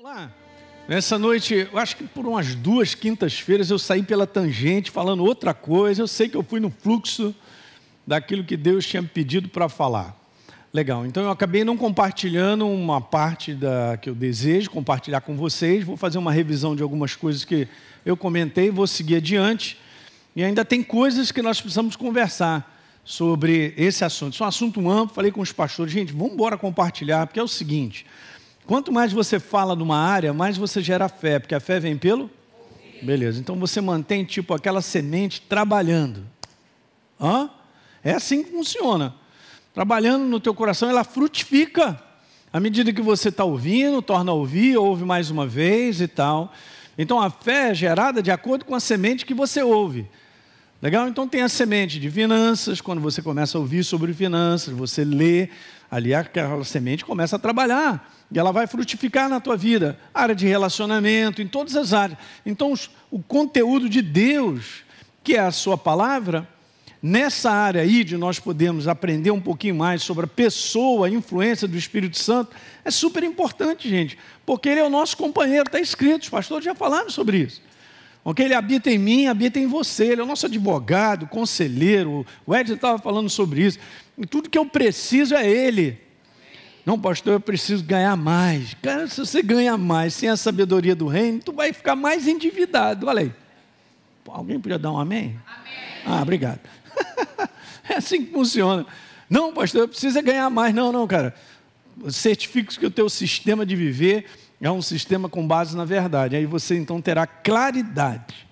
Vamos lá. Nessa noite, eu acho que por umas duas quintas-feiras eu saí pela tangente falando outra coisa. Eu sei que eu fui no fluxo daquilo que Deus tinha me pedido para falar. Legal, então eu acabei não compartilhando uma parte da que eu desejo compartilhar com vocês. Vou fazer uma revisão de algumas coisas que eu comentei, vou seguir adiante. E ainda tem coisas que nós precisamos conversar sobre esse assunto. Isso é um assunto amplo, falei com os pastores, gente, vamos embora compartilhar, porque é o seguinte: quanto mais você fala numa área, mais você gera fé, porque a fé vem pelo. Beleza, então você mantém tipo aquela semente trabalhando. Hã? É assim que funciona trabalhando no teu coração, ela frutifica. À medida que você está ouvindo, torna a ouvir, ouve mais uma vez e tal. Então a fé é gerada de acordo com a semente que você ouve. Legal? Então tem a semente de finanças, quando você começa a ouvir sobre finanças, você lê, ali aquela semente começa a trabalhar. E ela vai frutificar na tua vida. Área de relacionamento, em todas as áreas. Então o conteúdo de Deus, que é a sua palavra, Nessa área aí de nós podemos aprender um pouquinho mais sobre a pessoa, a influência do Espírito Santo, é super importante, gente, porque ele é o nosso companheiro, está escrito, os pastores já falaram sobre isso. Ok? Ele habita em mim, habita em você, ele é o nosso advogado, conselheiro, o Ed estava falando sobre isso. Tudo que eu preciso é ele. Não, pastor, eu preciso ganhar mais. Cara, se você ganhar mais sem a sabedoria do reino, tu vai ficar mais endividado. Olha aí. Alguém podia dar um amém? Amém. Ah, obrigado. é assim que funciona. Não, pastor, precisa ganhar mais. Não, não, cara. Certifique que o teu sistema de viver é um sistema com base na verdade. Aí você então terá claridade.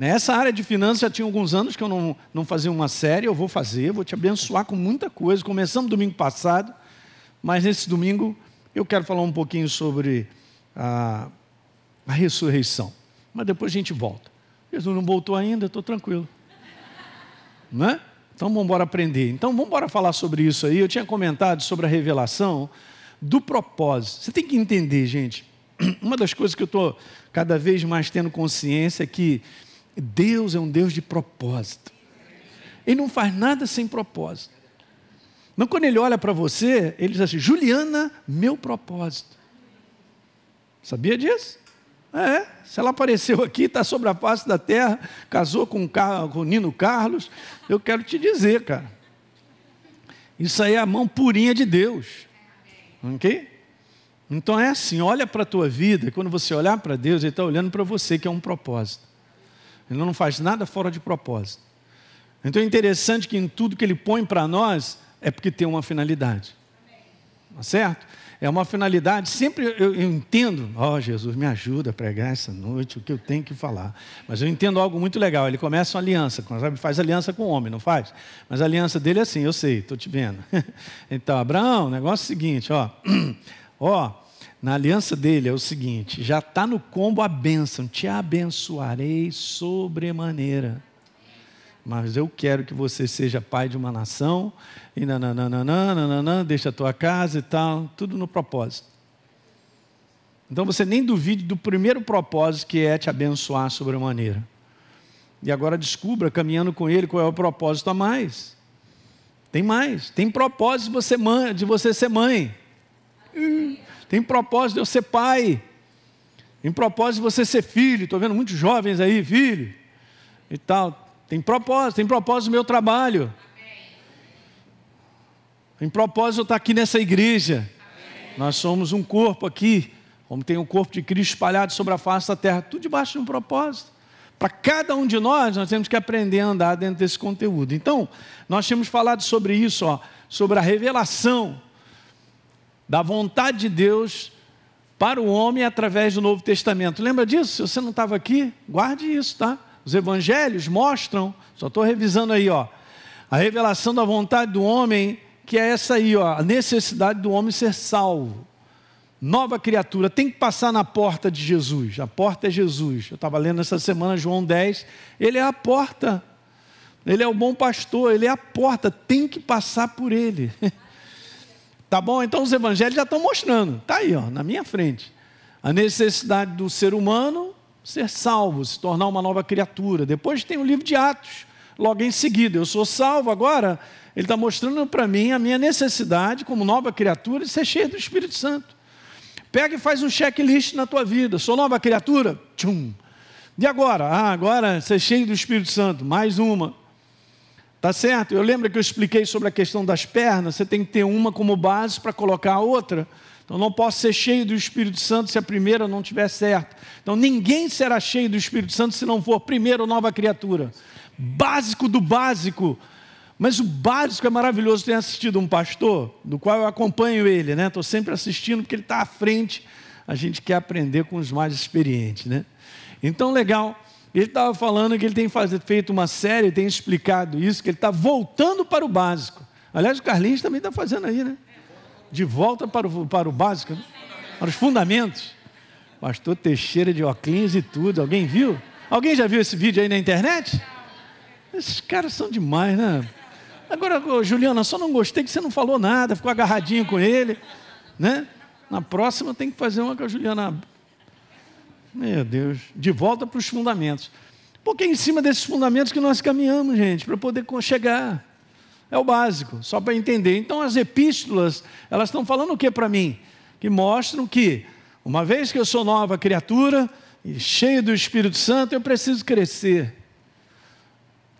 Nessa área de finanças já tinha alguns anos que eu não, não fazia uma série, eu vou fazer, vou te abençoar com muita coisa. Começamos domingo passado, mas nesse domingo eu quero falar um pouquinho sobre a, a ressurreição. Mas depois a gente volta. Jesus não voltou ainda, estou tranquilo. Né? Então vamos embora aprender. Então vamos embora falar sobre isso aí. Eu tinha comentado sobre a revelação do propósito. Você tem que entender, gente. Uma das coisas que eu estou cada vez mais tendo consciência é que Deus é um Deus de propósito. Ele não faz nada sem propósito. Mas quando ele olha para você, ele diz assim: Juliana, meu propósito. Sabia disso? É, se ela apareceu aqui, está sobre a face da terra, casou com, com Nino Carlos, eu quero te dizer, cara. Isso aí é a mão purinha de Deus. Ok? Então é assim, olha para a tua vida, quando você olhar para Deus, Ele está olhando para você, que é um propósito. Ele não faz nada fora de propósito. Então é interessante que em tudo que Ele põe para nós, é porque tem uma finalidade. Tá certo? é uma finalidade. Sempre eu, eu entendo, ó oh, Jesus, me ajuda a pregar essa noite o que eu tenho que falar. Mas eu entendo algo muito legal. Ele começa uma aliança, faz aliança com o homem, não faz? Mas a aliança dele é assim, eu sei, estou te vendo. então, Abraão, negócio é o seguinte, ó, ó, na aliança dele é o seguinte: já está no combo a bênção, te abençoarei sobremaneira mas eu quero que você seja pai de uma nação, e nananana, deixa a tua casa e tal, tudo no propósito. Então você nem duvide do primeiro propósito que é te abençoar sobremaneira. E agora descubra, caminhando com ele, qual é o propósito a mais. Tem mais. Tem propósito de você, de você ser mãe. Tem propósito de eu ser pai. Tem propósito de você ser filho. Estou vendo muitos jovens aí, filho. E tal. Tem propósito, tem propósito no meu trabalho. Tem propósito eu estar aqui nessa igreja. Nós somos um corpo aqui, como tem um corpo de Cristo espalhado sobre a face da terra, tudo debaixo de um propósito. Para cada um de nós, nós temos que aprender a andar dentro desse conteúdo. Então, nós temos falado sobre isso, ó, sobre a revelação da vontade de Deus para o homem através do Novo Testamento. Lembra disso? Se você não estava aqui, guarde isso, tá? Os evangelhos mostram, só estou revisando aí, ó, a revelação da vontade do homem, que é essa aí, ó, a necessidade do homem ser salvo. Nova criatura, tem que passar na porta de Jesus. A porta é Jesus. Eu estava lendo essa semana João 10. Ele é a porta. Ele é o bom pastor, ele é a porta, tem que passar por ele. tá bom? Então os evangelhos já estão mostrando. Tá aí, ó, na minha frente. A necessidade do ser humano ser salvo, se tornar uma nova criatura. Depois tem o livro de Atos, logo em seguida. Eu sou salvo agora. Ele está mostrando para mim a minha necessidade, como nova criatura, de ser cheio do Espírito Santo. Pega e faz um checklist na tua vida. Sou nova criatura? Tchum. E agora? Ah, agora é cheio do Espírito Santo. Mais uma. Tá certo? Eu lembro que eu expliquei sobre a questão das pernas. Você tem que ter uma como base para colocar a outra. Então não posso ser cheio do Espírito Santo se a primeira não estiver certa. Então ninguém será cheio do Espírito Santo se não for primeiro nova criatura. Básico do básico. Mas o básico é maravilhoso. Tenho assistido um pastor, do qual eu acompanho ele, né? Estou sempre assistindo porque ele está à frente. A gente quer aprender com os mais experientes, né? Então, legal. Ele estava falando que ele tem feito uma série, tem explicado isso, que ele está voltando para o básico. Aliás, o Carlinhos também está fazendo aí, né? De volta para o, para o básico, né? para os fundamentos. Pastor Teixeira de óculos e tudo. Alguém viu? Alguém já viu esse vídeo aí na internet? Esses caras são demais, né? Agora, Juliana, só não gostei que você não falou nada, ficou agarradinho com ele, né? Na próxima tem que fazer uma com a Juliana. Meu Deus, de volta para os fundamentos. Porque é em cima desses fundamentos que nós caminhamos, gente, para poder chegar. É o básico, só para entender. Então, as epístolas, elas estão falando o que para mim? Que mostram que, uma vez que eu sou nova criatura, e cheio do Espírito Santo, eu preciso crescer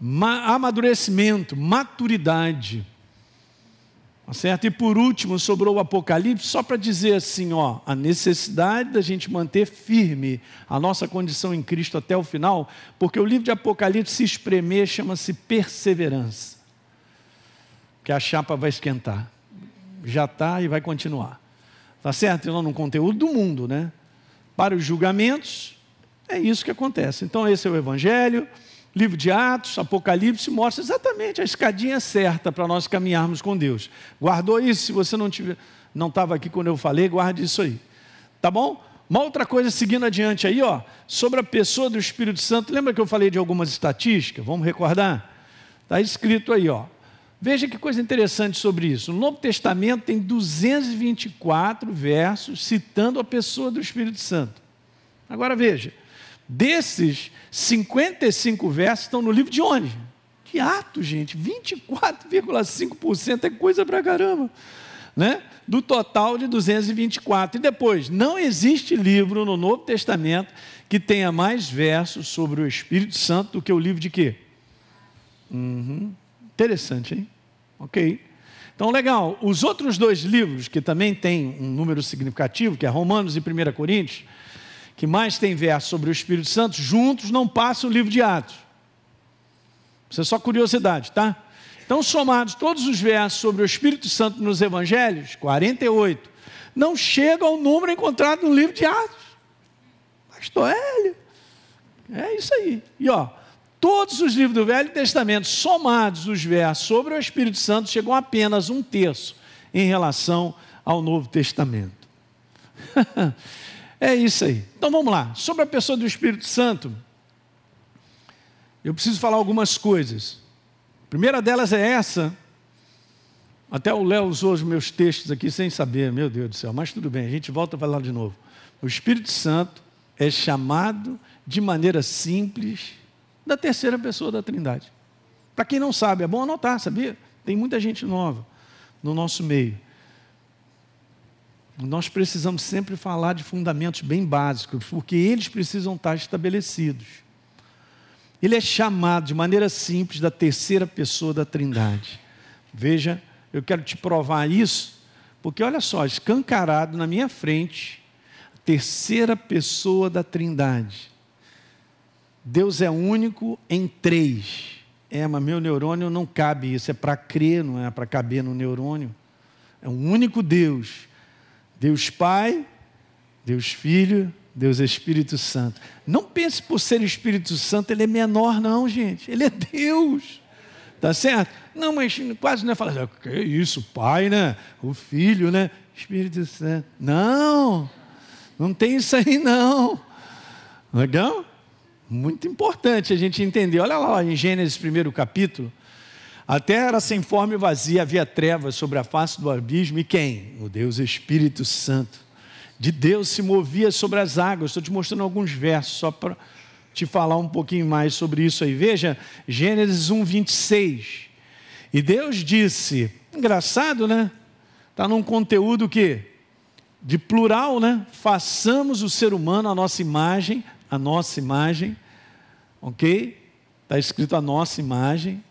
amadurecimento, maturidade. Tá certo? E por último, sobrou o Apocalipse, só para dizer assim, ó, a necessidade da gente manter firme a nossa condição em Cristo até o final, porque o livro de Apocalipse se espremer chama-se perseverança. Que a chapa vai esquentar. Já está e vai continuar. Tá certo? Então, no conteúdo do mundo, né? Para os julgamentos, é isso que acontece. Então, esse é o Evangelho. Livro de Atos, Apocalipse mostra exatamente a escadinha certa para nós caminharmos com Deus. Guardou isso? Se você não tiver, não estava aqui quando eu falei, guarde isso aí. Tá bom? Uma outra coisa seguindo adiante aí, ó, sobre a pessoa do Espírito Santo. Lembra que eu falei de algumas estatísticas? Vamos recordar? Está escrito aí, ó. Veja que coisa interessante sobre isso. No Novo Testamento tem 224 versos citando a pessoa do Espírito Santo. Agora veja, Desses 55 versos estão no livro de onde? Que ato, gente! 24,5% é coisa pra caramba, né? Do total de 224. E depois, não existe livro no Novo Testamento que tenha mais versos sobre o Espírito Santo do que o livro de quê? Uhum. Interessante, hein? Ok. Então, legal. Os outros dois livros, que também têm um número significativo, que é Romanos e 1 Coríntios, que mais tem verso sobre o Espírito Santo, juntos não passa o livro de Atos. Isso é só curiosidade, tá? Então, somados todos os versos sobre o Espírito Santo nos Evangelhos, 48, não chega ao número encontrado no livro de Atos. Pastor Hélio, é isso aí. E ó, todos os livros do Velho Testamento, somados os versos sobre o Espírito Santo, chegam a apenas um terço em relação ao Novo Testamento. É isso aí. Então vamos lá. Sobre a pessoa do Espírito Santo, eu preciso falar algumas coisas. A primeira delas é essa. Até o Léo usou os meus textos aqui sem saber, meu Deus do céu, mas tudo bem, a gente volta a falar de novo. O Espírito Santo é chamado de maneira simples da terceira pessoa da Trindade. Para quem não sabe, é bom anotar, sabia? Tem muita gente nova no nosso meio. Nós precisamos sempre falar de fundamentos bem básicos, porque eles precisam estar estabelecidos. Ele é chamado de maneira simples da terceira pessoa da Trindade. Veja, eu quero te provar isso, porque olha só, escancarado na minha frente, a terceira pessoa da Trindade. Deus é único em três. É, mas meu neurônio não cabe isso, é para crer, não é para caber no neurônio. É um único Deus Deus Pai, Deus Filho, Deus Espírito Santo. Não pense por ser Espírito Santo, ele é menor, não, gente. Ele é Deus. Tá certo? Não, mas quase não é falar, que isso, Pai, né? O Filho, né? Espírito Santo. Não, não tem isso aí, não. Legal? Muito importante a gente entender. Olha lá em Gênesis, primeiro capítulo. A terra era sem forma e vazia, havia trevas sobre a face do abismo, e quem? O Deus Espírito Santo. De Deus se movia sobre as águas. Estou te mostrando alguns versos, só para te falar um pouquinho mais sobre isso aí. Veja, Gênesis 1, 26. E Deus disse, engraçado, né? Está num conteúdo que de plural, né? Façamos o ser humano a nossa imagem, a nossa imagem, ok? Está escrito a nossa imagem,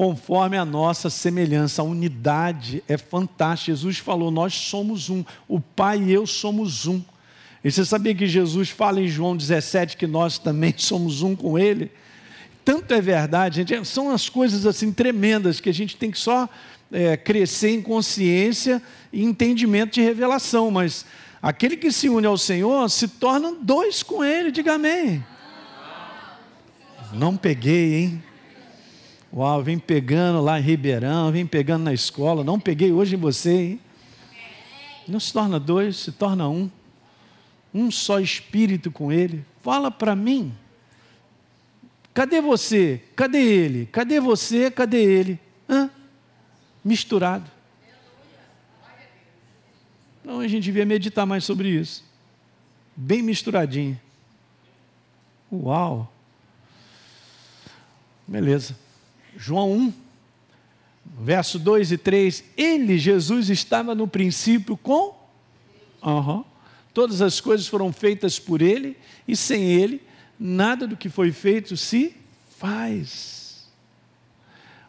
conforme a nossa semelhança. A unidade é fantástica. Jesus falou: Nós somos um, o Pai e eu somos um. E você sabia que Jesus fala em João 17 que nós também somos um com Ele? Tanto é verdade, gente, são as coisas assim tremendas que a gente tem que só é, crescer em consciência e entendimento de revelação, mas aquele que se une ao Senhor se torna dois com Ele, diga amém. Não peguei, hein? Uau, vem pegando lá em Ribeirão, vem pegando na escola, não peguei hoje em você, hein? Não se torna dois, se torna um. Um só espírito com Ele. Fala para mim. Cadê você? Cadê ele? Cadê você? Cadê ele? Hã? Misturado. Então a gente devia meditar mais sobre isso. Bem misturadinho. Uau! Beleza. João 1, verso 2 e 3. Ele, Jesus, estava no princípio com. Uhum. Todas as coisas foram feitas por ele, e sem ele, nada do que foi feito se faz.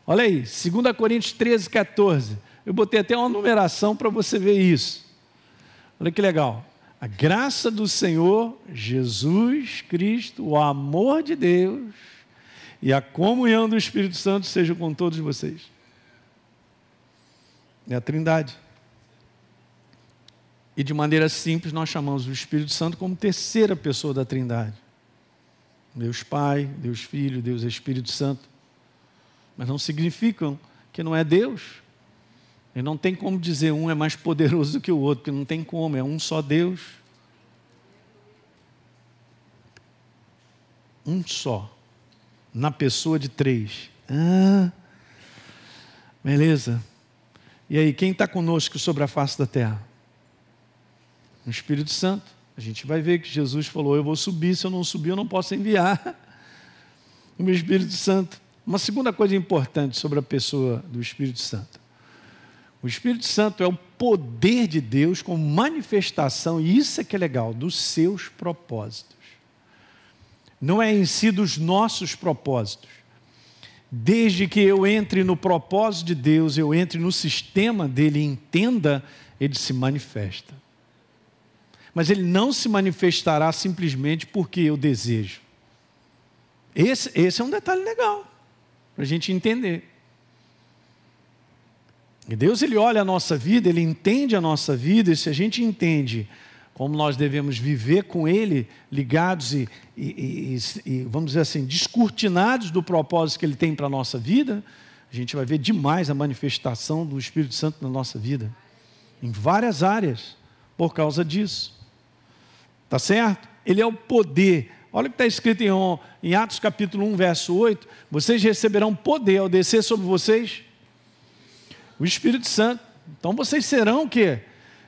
Olha aí, 2 Coríntios 13, 14. Eu botei até uma numeração para você ver isso. Olha que legal. A graça do Senhor Jesus Cristo, o amor de Deus e a comunhão do Espírito Santo sejam com todos vocês. É a Trindade. E de maneira simples, nós chamamos o Espírito Santo como terceira pessoa da Trindade. Deus Pai, Deus Filho, Deus Espírito Santo. Mas não significam que não é Deus. E não tem como dizer um é mais poderoso do que o outro, porque não tem como, é um só Deus. Um só, na pessoa de três. Ah, beleza. E aí, quem está conosco sobre a face da terra? O Espírito Santo. A gente vai ver que Jesus falou: Eu vou subir, se eu não subir, eu não posso enviar o meu Espírito Santo. Uma segunda coisa importante sobre a pessoa do Espírito Santo. O Espírito Santo é o poder de Deus com manifestação, e isso é que é legal, dos seus propósitos. Não é em si dos nossos propósitos. Desde que eu entre no propósito de Deus, eu entre no sistema dele entenda, ele se manifesta mas ele não se manifestará simplesmente porque eu desejo. Esse, esse é um detalhe legal, para a gente entender. E Deus ele olha a nossa vida, ele entende a nossa vida, e se a gente entende como nós devemos viver com Ele, ligados e, e, e, e vamos dizer assim, descortinados do propósito que Ele tem para a nossa vida, a gente vai ver demais a manifestação do Espírito Santo na nossa vida, em várias áreas, por causa disso. Tá certo? Ele é o poder. Olha o que está escrito em, em Atos capítulo 1, verso 8. Vocês receberão poder ao descer sobre vocês o Espírito Santo. Então vocês serão o quê?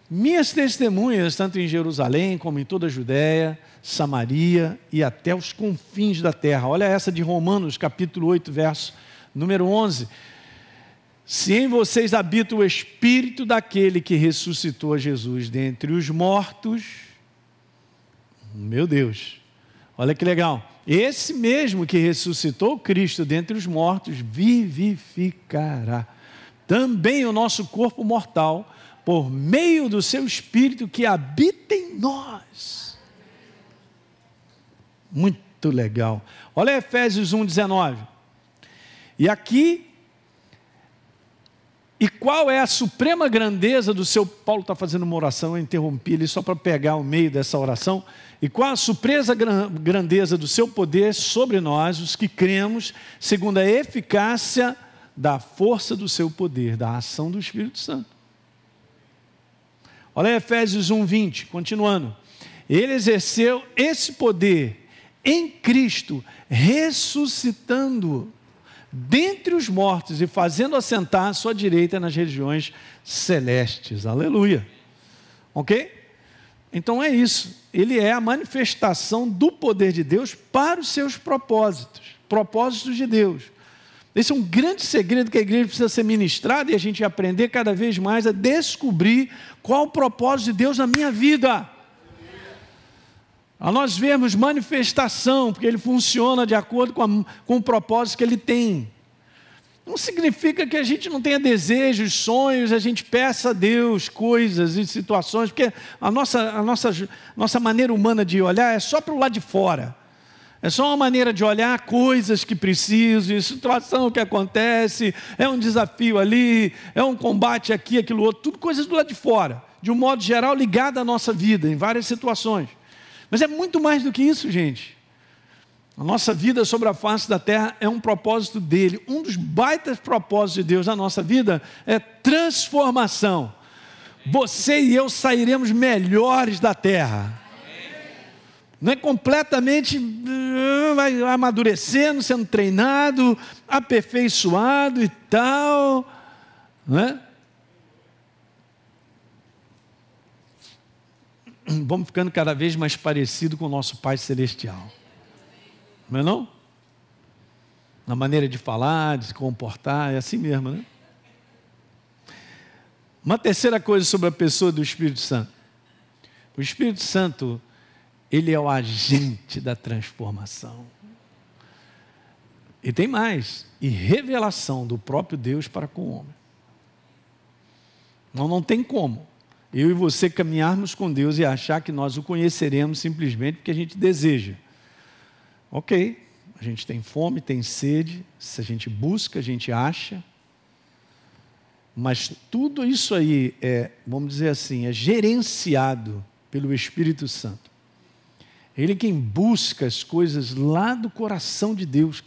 Minhas testemunhas, tanto em Jerusalém como em toda a Judéia, Samaria e até os confins da terra. Olha essa de Romanos, capítulo 8, verso número 11. Se em vocês habita o Espírito daquele que ressuscitou Jesus dentre os mortos, meu Deus, olha que legal. Esse mesmo que ressuscitou Cristo dentre os mortos vivificará também o nosso corpo mortal por meio do seu espírito que habita em nós. Muito legal. Olha Efésios 1:19. E aqui e qual é a suprema grandeza do seu. Paulo está fazendo uma oração, eu interrompi ele só para pegar o meio dessa oração. E qual a surpresa grandeza do seu poder sobre nós, os que cremos, segundo a eficácia da força do seu poder, da ação do Espírito Santo. Olha Efésios 1:20, continuando. Ele exerceu esse poder em Cristo, ressuscitando dentre os mortos e fazendo assentar à sua direita nas regiões celestes. Aleluia. OK? Então é isso. Ele é a manifestação do poder de Deus para os seus propósitos, propósitos de Deus. Esse é um grande segredo que a igreja precisa ser ministrada e a gente aprender cada vez mais a descobrir qual o propósito de Deus na minha vida. A nós vermos manifestação, porque ele funciona de acordo com, a, com o propósito que ele tem. Não significa que a gente não tenha desejos, sonhos, a gente peça a Deus coisas e situações, porque a nossa, a nossa, nossa maneira humana de olhar é só para o lado de fora. É só uma maneira de olhar coisas que precisam, situação que acontece, é um desafio ali, é um combate aqui, aquilo outro, tudo coisas do lado de fora, de um modo geral ligado à nossa vida, em várias situações. Mas é muito mais do que isso, gente. A nossa vida sobre a face da terra é um propósito dele. Um dos baitas propósitos de Deus na nossa vida é transformação. Você e eu sairemos melhores da terra. Não é completamente uh, vai amadurecendo, sendo treinado, aperfeiçoado e tal, não é? Vamos ficando cada vez mais parecido com o nosso Pai Celestial. Não é não? Na maneira de falar, de se comportar, é assim mesmo, né? Uma terceira coisa sobre a pessoa do Espírito Santo. O Espírito Santo, ele é o agente da transformação. E tem mais, e revelação do próprio Deus para com o homem. Não, não tem como eu e você caminharmos com Deus e achar que nós o conheceremos simplesmente porque a gente deseja. Ok, a gente tem fome, tem sede, se a gente busca, a gente acha. Mas tudo isso aí é, vamos dizer assim, é gerenciado pelo Espírito Santo. Ele é quem busca as coisas lá do coração de Deus,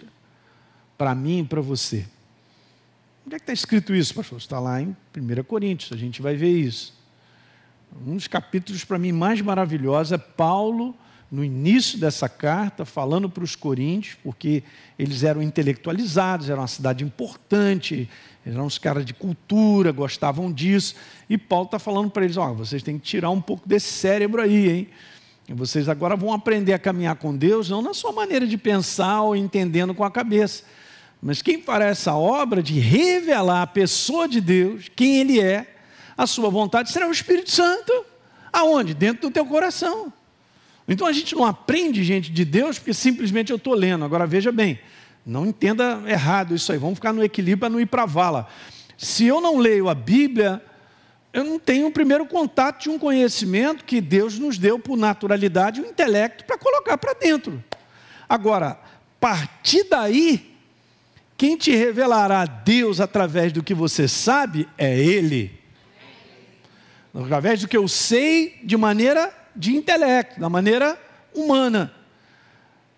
para mim e para você. Onde é que está escrito isso, pastor? Está lá em 1 Coríntios, a gente vai ver isso. Um dos capítulos para mim mais maravilhosos é Paulo no início dessa carta, falando para os coríntios, porque eles eram intelectualizados, era uma cidade importante, eram uns caras de cultura, gostavam disso, e Paulo está falando para eles: ó, oh, vocês têm que tirar um pouco desse cérebro aí, hein? Vocês agora vão aprender a caminhar com Deus, não na sua maneira de pensar ou entendendo com a cabeça, mas quem fará essa obra de revelar a pessoa de Deus, quem Ele é, a sua vontade, será o Espírito Santo. Aonde? Dentro do teu coração. Então a gente não aprende, gente, de Deus porque simplesmente eu estou lendo. Agora veja bem, não entenda errado isso aí, vamos ficar no equilíbrio para não ir para a vala. Se eu não leio a Bíblia, eu não tenho o primeiro contato de um conhecimento que Deus nos deu por naturalidade, o intelecto, para colocar para dentro. Agora, partir daí, quem te revelará Deus através do que você sabe é Ele. Através do que eu sei de maneira de intelecto, da maneira humana,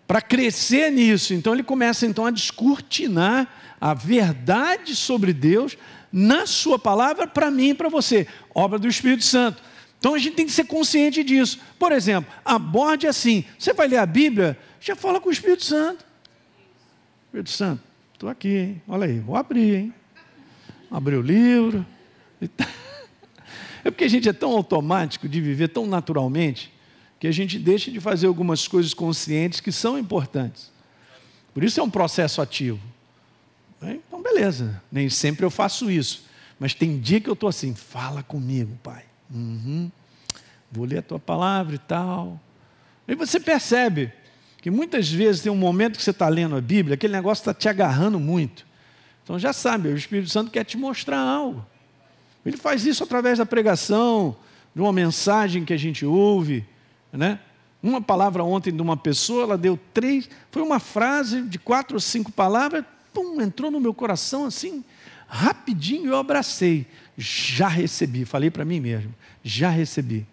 para crescer nisso. Então ele começa então a descortinar a verdade sobre Deus na sua palavra para mim e para você, obra do Espírito Santo. Então a gente tem que ser consciente disso. Por exemplo, aborde assim. Você vai ler a Bíblia, já fala com o Espírito Santo. Espírito Santo, estou aqui, hein? Olha aí, vou abrir, hein? Abrir o livro. Tá. É porque a gente é tão automático de viver tão naturalmente que a gente deixa de fazer algumas coisas conscientes que são importantes. Por isso é um processo ativo. Então, beleza, nem sempre eu faço isso. Mas tem dia que eu estou assim, fala comigo, pai. Uhum. Vou ler a tua palavra e tal. E você percebe que muitas vezes tem um momento que você está lendo a Bíblia, aquele negócio está te agarrando muito. Então já sabe, o Espírito Santo quer te mostrar algo. Ele faz isso através da pregação, de uma mensagem que a gente ouve, né? Uma palavra ontem de uma pessoa, ela deu três, foi uma frase de quatro ou cinco palavras, pum, entrou no meu coração assim, rapidinho eu abracei. Já recebi, falei para mim mesmo, já recebi.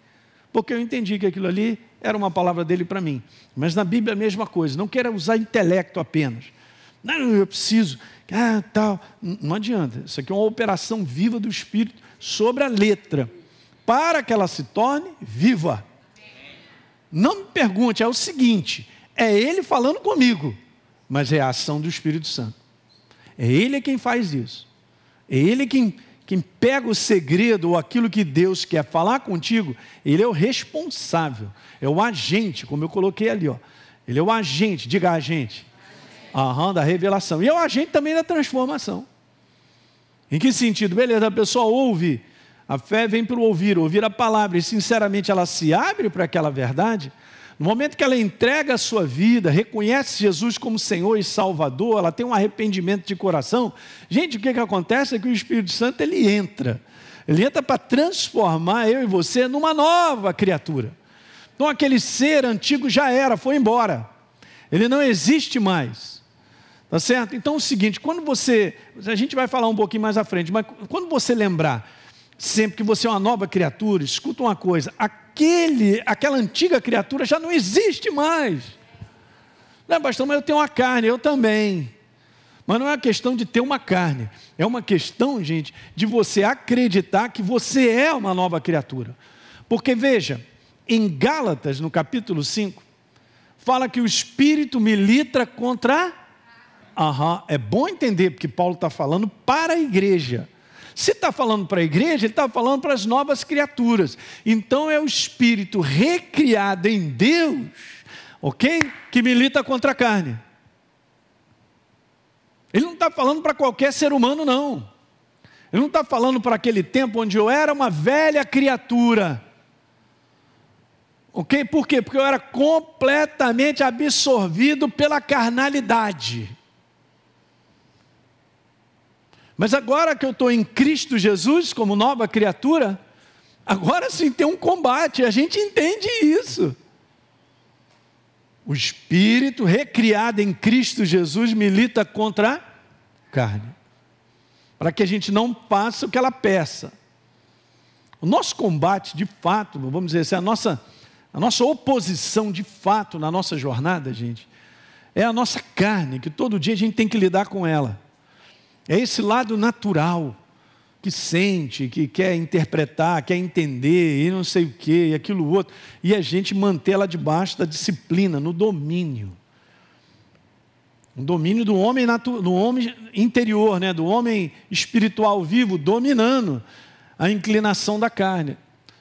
Porque eu entendi que aquilo ali era uma palavra dele para mim. Mas na Bíblia a mesma coisa, não quero usar intelecto apenas. Não, eu preciso, ah, tal. Não adianta. Isso aqui é uma operação viva do Espírito sobre a letra, para que ela se torne viva. Não me pergunte, é o seguinte: é ele falando comigo, mas é a ação do Espírito Santo. É ele quem faz isso. É ele quem, quem pega o segredo ou aquilo que Deus quer falar contigo, ele é o responsável, é o agente, como eu coloquei ali, ó. Ele é o agente, diga agente Aham, da revelação. E é o agente também da transformação. Em que sentido? Beleza, a pessoa ouve, a fé vem para o ouvir, ouvir a palavra, e sinceramente ela se abre para aquela verdade. No momento que ela entrega a sua vida, reconhece Jesus como Senhor e Salvador, ela tem um arrependimento de coração. Gente, o que, que acontece é que o Espírito Santo ele entra. Ele entra para transformar eu e você numa nova criatura. Então aquele ser antigo já era, foi embora. Ele não existe mais. Tá certo? Então é o seguinte, quando você, a gente vai falar um pouquinho mais à frente, mas quando você lembrar sempre que você é uma nova criatura, escuta uma coisa, aquele, aquela antiga criatura já não existe mais. Não, pastor, mas eu tenho uma carne, eu também. Mas não é uma questão de ter uma carne, é uma questão, gente, de você acreditar que você é uma nova criatura. Porque veja, em Gálatas, no capítulo 5, fala que o espírito milita contra. Aham, é bom entender, porque Paulo está falando para a igreja. Se está falando para a igreja, ele está falando para as novas criaturas. Então é o espírito recriado em Deus, ok? Que milita contra a carne. Ele não está falando para qualquer ser humano, não. Ele não está falando para aquele tempo onde eu era uma velha criatura Ok? Por quê? Porque eu era completamente absorvido pela carnalidade. Mas agora que eu estou em Cristo Jesus, como nova criatura, agora sim tem um combate, a gente entende isso. O espírito recriado em Cristo Jesus milita contra a carne, para que a gente não faça o que ela peça. O nosso combate, de fato, vamos dizer assim, a nossa a nossa oposição de fato na nossa jornada, gente, é a nossa carne, que todo dia a gente tem que lidar com ela. É esse lado natural que sente, que quer interpretar, quer entender, e não sei o que, e aquilo outro, e a gente manter ela debaixo da disciplina, no domínio. O domínio do homem, do homem interior, né? do homem espiritual vivo, dominando a inclinação da carne.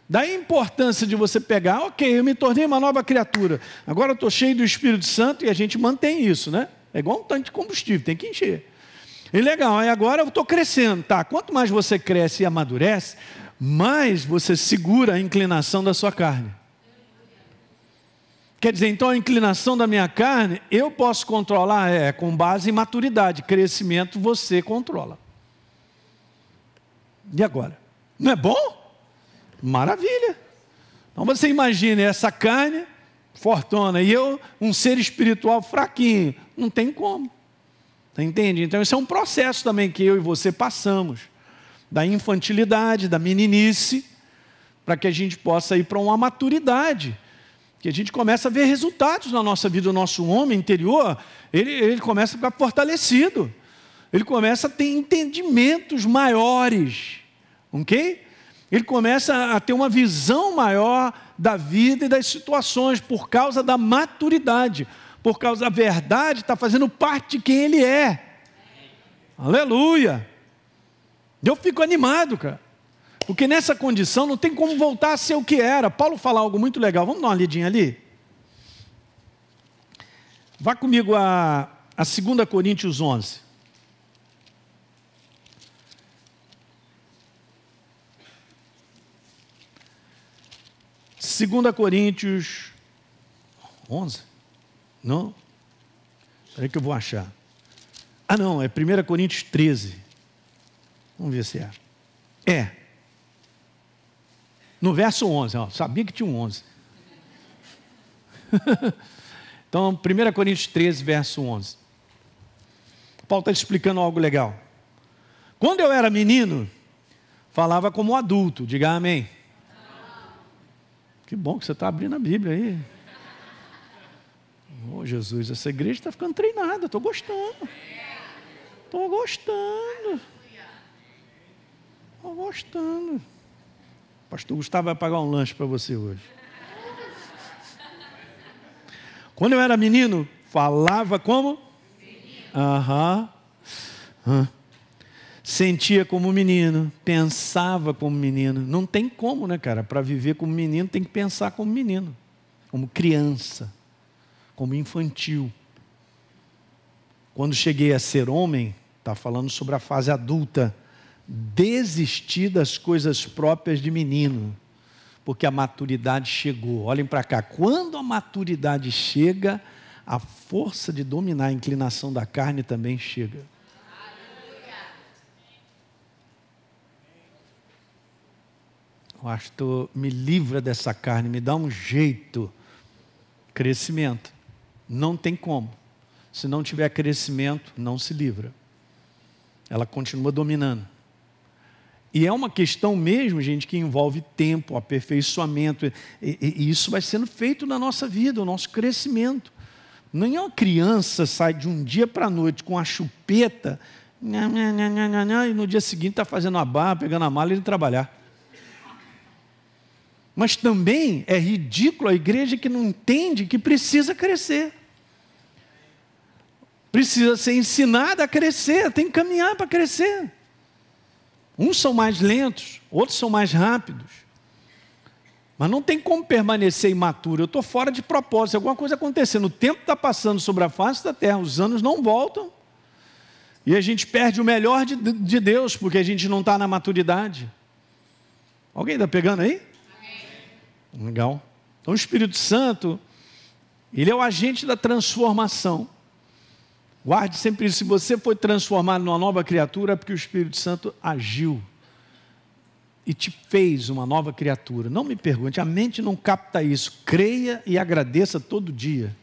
Daí a importância de você pegar, ok, eu me tornei uma nova criatura, agora eu estou cheio do Espírito Santo e a gente mantém isso, né? É igual um tanque de combustível, tem que encher. E legal, aí agora eu estou crescendo, tá? Quanto mais você cresce e amadurece, mais você segura a inclinação da sua carne. Quer dizer, então a inclinação da minha carne, eu posso controlar, é, com base em maturidade, crescimento você controla. E agora? Não é bom? Maravilha. Então você imagine essa carne fortuna e eu, um ser espiritual fraquinho. Não tem como. Entende? Então, isso é um processo também que eu e você passamos da infantilidade, da meninice, para que a gente possa ir para uma maturidade, que a gente começa a ver resultados na nossa vida, o nosso homem interior, ele, ele começa a ficar fortalecido, ele começa a ter entendimentos maiores, ok? ele começa a ter uma visão maior da vida e das situações, por causa da maturidade, por causa da verdade, está fazendo parte de quem ele é. Aleluia! Eu fico animado, cara. Porque nessa condição não tem como voltar a ser o que era. Paulo fala algo muito legal. Vamos dar uma lidinha ali? Vá comigo a, a 2 Coríntios 11. 2 Coríntios 11? Não? Espera que eu vou achar. Ah, não, é 1 Coríntios 13. Vamos ver se é. É. No verso 11, ó, sabia que tinha um 11. então, 1 Coríntios 13, verso 11. Paulo está explicando algo legal. Quando eu era menino, falava como adulto, diga amém. Que bom que você está abrindo a Bíblia aí. Oh, Jesus, essa igreja está ficando treinada, estou gostando. Estou gostando. Estou gostando. Pastor Gustavo vai pagar um lanche para você hoje. Quando eu era menino, falava como? Aham. Sentia como menino, pensava como menino. Não tem como, né, cara? Para viver como menino tem que pensar como menino, como criança, como infantil. Quando cheguei a ser homem, está falando sobre a fase adulta, desistir das coisas próprias de menino, porque a maturidade chegou. Olhem para cá, quando a maturidade chega, a força de dominar a inclinação da carne também chega. Pastor, me livra dessa carne, me dá um jeito. Crescimento. Não tem como. Se não tiver crescimento, não se livra. Ela continua dominando. E é uma questão mesmo, gente, que envolve tempo, aperfeiçoamento. E, e, e isso vai sendo feito na nossa vida, o nosso crescimento. Nenhuma criança sai de um dia para a noite com a chupeta e no dia seguinte está fazendo a barra, pegando a mala e indo trabalhar. Mas também é ridículo a igreja que não entende que precisa crescer. Precisa ser ensinada a crescer, tem que caminhar para crescer. Uns são mais lentos, outros são mais rápidos. Mas não tem como permanecer imaturo. Eu estou fora de propósito. Alguma coisa acontecendo. O tempo está passando sobre a face da terra. Os anos não voltam. E a gente perde o melhor de, de Deus, porque a gente não está na maturidade. Alguém está pegando aí? Legal. Então o Espírito Santo, ele é o agente da transformação. Guarde sempre isso. Se você foi transformado numa nova criatura, é porque o Espírito Santo agiu e te fez uma nova criatura. Não me pergunte, a mente não capta isso. Creia e agradeça todo dia.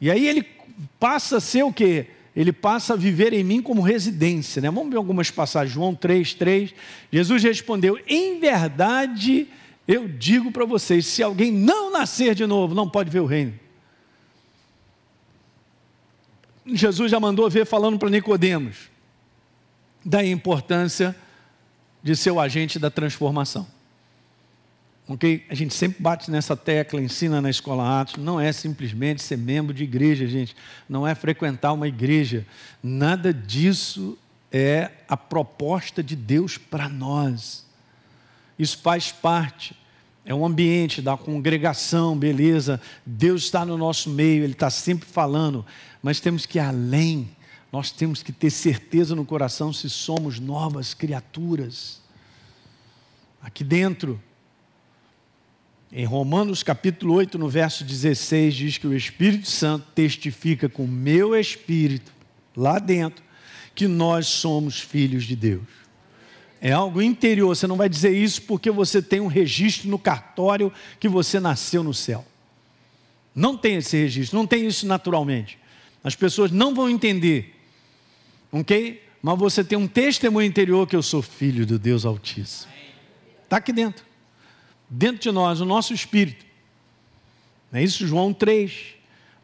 E aí ele passa a ser o quê? Ele passa a viver em mim como residência. Né? Vamos ver algumas passagens. João 3, 3. Jesus respondeu: Em verdade eu digo para vocês: se alguém não nascer de novo, não pode ver o reino. Jesus já mandou ver falando para Nicodemos da importância de ser o agente da transformação. Ok? A gente sempre bate nessa tecla, ensina na escola Atos, não é simplesmente ser membro de igreja, gente, não é frequentar uma igreja, nada disso é a proposta de Deus para nós. Isso faz parte, é um ambiente da congregação, beleza, Deus está no nosso meio, Ele está sempre falando, mas temos que ir além nós temos que ter certeza no coração se somos novas criaturas. Aqui dentro, em Romanos capítulo 8, no verso 16, diz que o Espírito Santo testifica com o meu espírito, lá dentro, que nós somos filhos de Deus. É algo interior, você não vai dizer isso porque você tem um registro no cartório que você nasceu no céu. Não tem esse registro, não tem isso naturalmente. As pessoas não vão entender ok? Mas você tem um testemunho interior que eu sou filho do Deus Altíssimo. Está aqui dentro. Dentro de nós, o nosso espírito. É isso, João 3.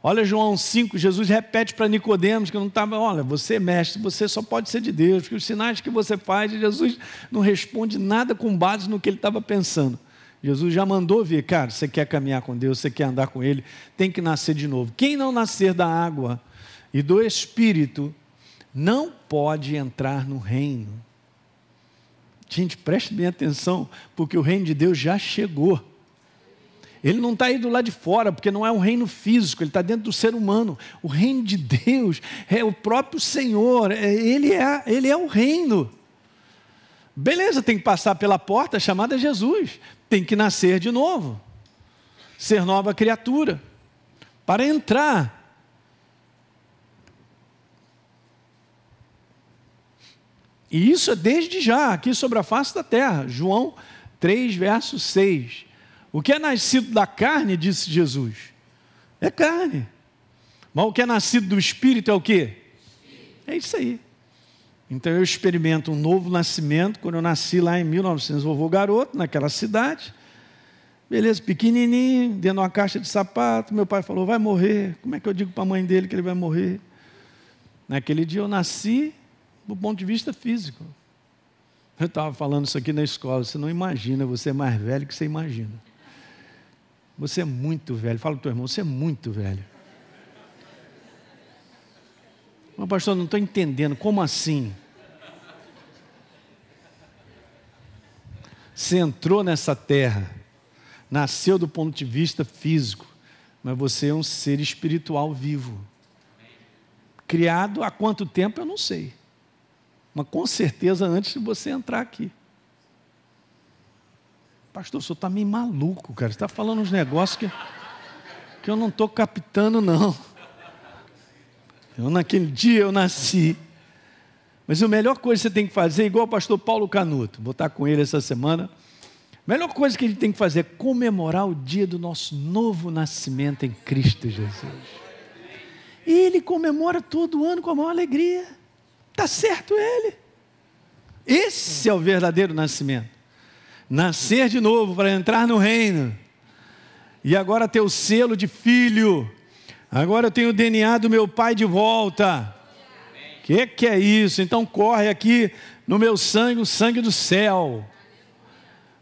Olha João 5, Jesus repete para Nicodemos que não estava, olha, você é mestre, você só pode ser de Deus, porque os sinais que você faz, Jesus não responde nada com base no que ele estava pensando. Jesus já mandou vir, cara, você quer caminhar com Deus, você quer andar com Ele, tem que nascer de novo. Quem não nascer da água e do Espírito não pode entrar no reino. Gente, preste bem atenção, porque o reino de Deus já chegou. Ele não está aí do lado de fora, porque não é um reino físico, ele está dentro do ser humano. O reino de Deus é o próprio Senhor, é, ele é, ele é o reino. Beleza, tem que passar pela porta chamada Jesus, tem que nascer de novo, ser nova criatura. Para entrar E isso é desde já, aqui sobre a face da terra. João 3, verso 6. O que é nascido da carne, disse Jesus, é carne. Mas o que é nascido do espírito é o quê? É isso aí. Então eu experimento um novo nascimento quando eu nasci lá em 1900, vovô garoto, naquela cidade. Beleza, pequenininho, dentro de uma caixa de sapato. Meu pai falou: vai morrer. Como é que eu digo para a mãe dele que ele vai morrer? Naquele dia eu nasci do ponto de vista físico. Eu estava falando isso aqui na escola, você não imagina, você é mais velho que você imagina. Você é muito velho. Fala para o teu irmão, você é muito velho. Mas, pastor, não estou entendendo, como assim? Você entrou nessa terra, nasceu do ponto de vista físico, mas você é um ser espiritual vivo. criado há quanto tempo eu não sei. Mas com certeza antes de você entrar aqui. Pastor, o senhor está meio maluco, cara. Você está falando uns negócios que, que eu não estou captando, não. Eu, naquele dia eu nasci. Mas a melhor coisa que você tem que fazer, igual o pastor Paulo Canuto, vou estar com ele essa semana. A melhor coisa que gente tem que fazer é comemorar o dia do nosso novo nascimento em Cristo Jesus. E ele comemora todo ano com a maior alegria. Está certo ele. Esse é o verdadeiro nascimento. Nascer de novo para entrar no reino. E agora ter o selo de filho. Agora eu tenho o DNA do meu pai de volta. O que, que é isso? Então corre aqui no meu sangue o sangue do céu.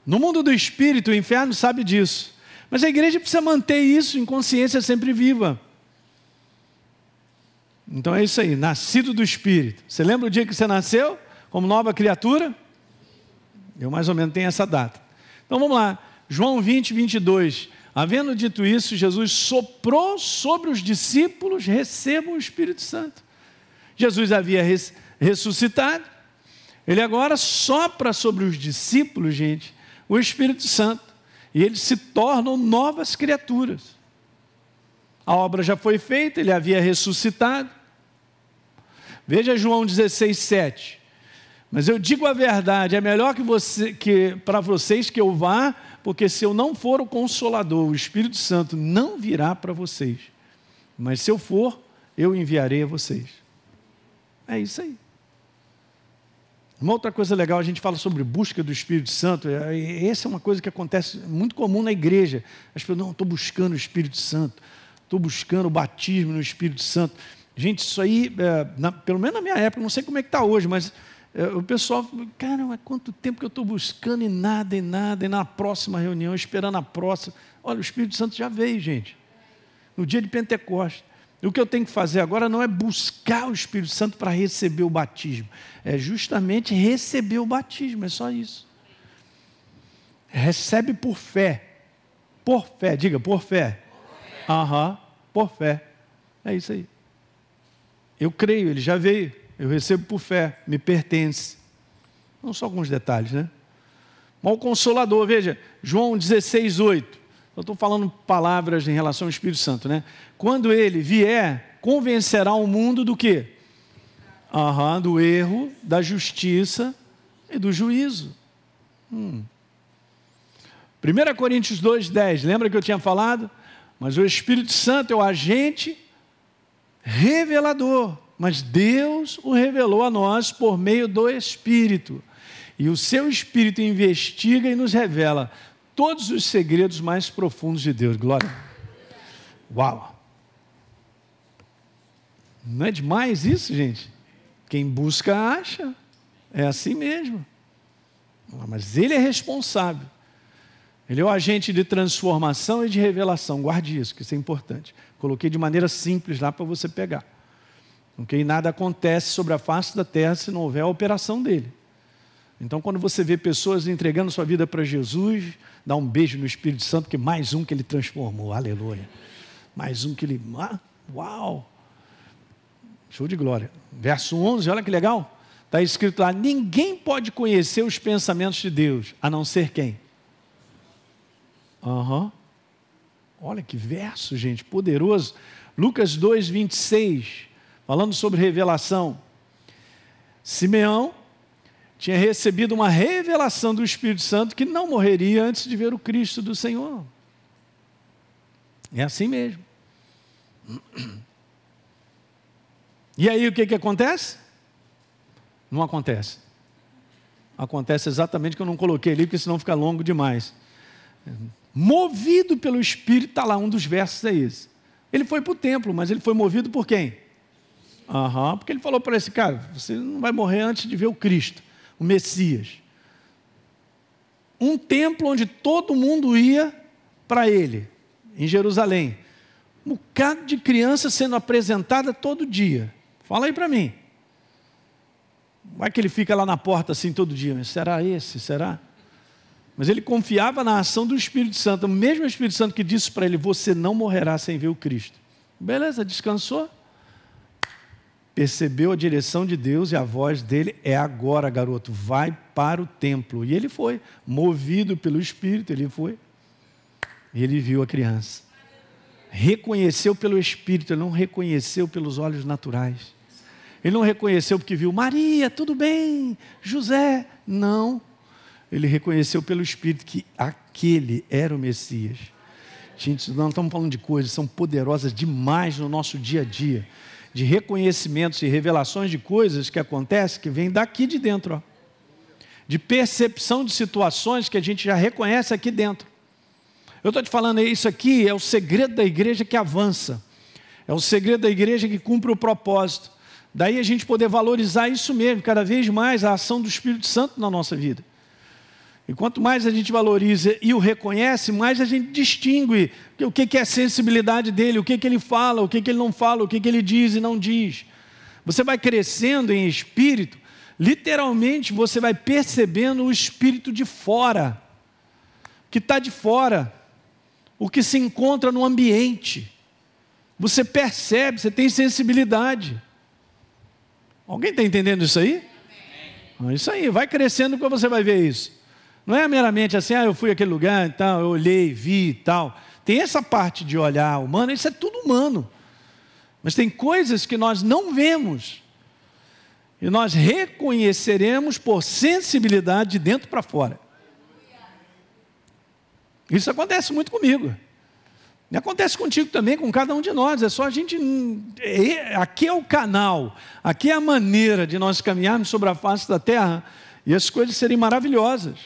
No mundo do espírito, o inferno sabe disso. Mas a igreja precisa manter isso em consciência sempre viva. Então é isso aí, nascido do espírito. Você lembra o dia que você nasceu como nova criatura? Eu mais ou menos tenho essa data. Então vamos lá. João 20, 22. Havendo dito isso, Jesus soprou sobre os discípulos: recebam o Espírito Santo. Jesus havia ressuscitado, ele agora sopra sobre os discípulos, gente, o Espírito Santo, e eles se tornam novas criaturas. A obra já foi feita, ele havia ressuscitado. Veja João 16, 7. Mas eu digo a verdade, é melhor que você que para vocês que eu vá, porque se eu não for o consolador, o Espírito Santo não virá para vocês. Mas se eu for, eu enviarei a vocês. É isso aí. Uma outra coisa legal, a gente fala sobre busca do Espírito Santo. É, essa é uma coisa que acontece muito comum na igreja. As pessoas, não, estou buscando o Espírito Santo, estou buscando o batismo no Espírito Santo. Gente, isso aí, é, na, pelo menos na minha época, não sei como é que está hoje, mas é, o pessoal, cara, mas quanto tempo que eu estou buscando e nada, e nada, e na próxima reunião, esperando a próxima. Olha, o Espírito Santo já veio, gente. No dia de Pentecostes. O que eu tenho que fazer agora não é buscar o Espírito Santo para receber o batismo, é justamente receber o batismo, é só isso. Recebe por fé. Por fé, diga, por fé. Aham, por fé. É isso aí. Eu creio, ele já veio. Eu recebo por fé, me pertence. Não só alguns detalhes, né? Mas o Consolador, veja, João 16, 8. Eu estou falando palavras em relação ao Espírito Santo, né? Quando ele vier, convencerá o mundo do quê? Aham, do erro, da justiça e do juízo. Hum. 1 Coríntios 2,10, lembra que eu tinha falado? Mas o Espírito Santo é o agente revelador, mas Deus o revelou a nós por meio do Espírito. E o seu Espírito investiga e nos revela todos os segredos mais profundos de Deus. Glória. Uau! Não é demais isso, gente? Quem busca, acha. É assim mesmo. Mas ele é responsável. Ele é o agente de transformação e de revelação. Guarde isso, que isso é importante. Coloquei de maneira simples lá para você pegar. Ok? Nada acontece sobre a face da terra se não houver a operação dele. Então, quando você vê pessoas entregando sua vida para Jesus, dá um beijo no Espírito Santo, que mais um que ele transformou, aleluia. Mais um que ele. Ah, uau! Show de glória. Verso 11, olha que legal. Está escrito lá: ninguém pode conhecer os pensamentos de Deus, a não ser quem? Aham. Uhum. Olha que verso, gente, poderoso. Lucas 2, 26, falando sobre revelação. Simeão tinha recebido uma revelação do Espírito Santo que não morreria antes de ver o Cristo do Senhor. É assim mesmo. E aí o que, que acontece? Não acontece. Acontece exatamente que eu não coloquei ali, porque senão fica longo demais. Movido pelo Espírito, está lá, um dos versos é esse. Ele foi para o templo, mas ele foi movido por quem? Aham, porque ele falou para esse cara: você não vai morrer antes de ver o Cristo o Messias. Um templo onde todo mundo ia para ele, em Jerusalém. Um bocado de criança sendo apresentada todo dia. Fala aí para mim. Vai que ele fica lá na porta assim todo dia. Será esse? Será? Mas ele confiava na ação do Espírito Santo, o mesmo Espírito Santo que disse para ele: Você não morrerá sem ver o Cristo. Beleza, descansou? Percebeu a direção de Deus e a voz dele é agora, garoto, vai para o templo. E ele foi, movido pelo Espírito, ele foi. E ele viu a criança. Reconheceu pelo Espírito, ele não reconheceu pelos olhos naturais. Ele não reconheceu porque viu Maria, tudo bem, José. Não. Ele reconheceu pelo Espírito que aquele era o Messias. Gente, nós não estamos falando de coisas, são poderosas demais no nosso dia a dia de reconhecimentos e revelações de coisas que acontecem que vêm daqui de dentro, ó. de percepção de situações que a gente já reconhece aqui dentro. Eu estou te falando, isso aqui é o segredo da igreja que avança, é o segredo da igreja que cumpre o propósito. Daí a gente poder valorizar isso mesmo, cada vez mais a ação do Espírito Santo na nossa vida. E quanto mais a gente valoriza e o reconhece, mais a gente distingue o que é a sensibilidade dele, o que, que ele fala, o que, que ele não fala, o que, que ele diz e não diz. Você vai crescendo em espírito, literalmente você vai percebendo o espírito de fora, que está de fora, o que se encontra no ambiente. Você percebe, você tem sensibilidade. Alguém está entendendo isso aí? Isso aí, vai crescendo que você vai ver isso. Não é meramente assim, ah, eu fui àquele lugar e tal, eu olhei, vi e tal. Tem essa parte de olhar humano, isso é tudo humano. Mas tem coisas que nós não vemos. E nós reconheceremos por sensibilidade de dentro para fora. Isso acontece muito comigo. E acontece contigo também, com cada um de nós. É só a gente. É, aqui é o canal, aqui é a maneira de nós caminharmos sobre a face da terra e as coisas serem maravilhosas.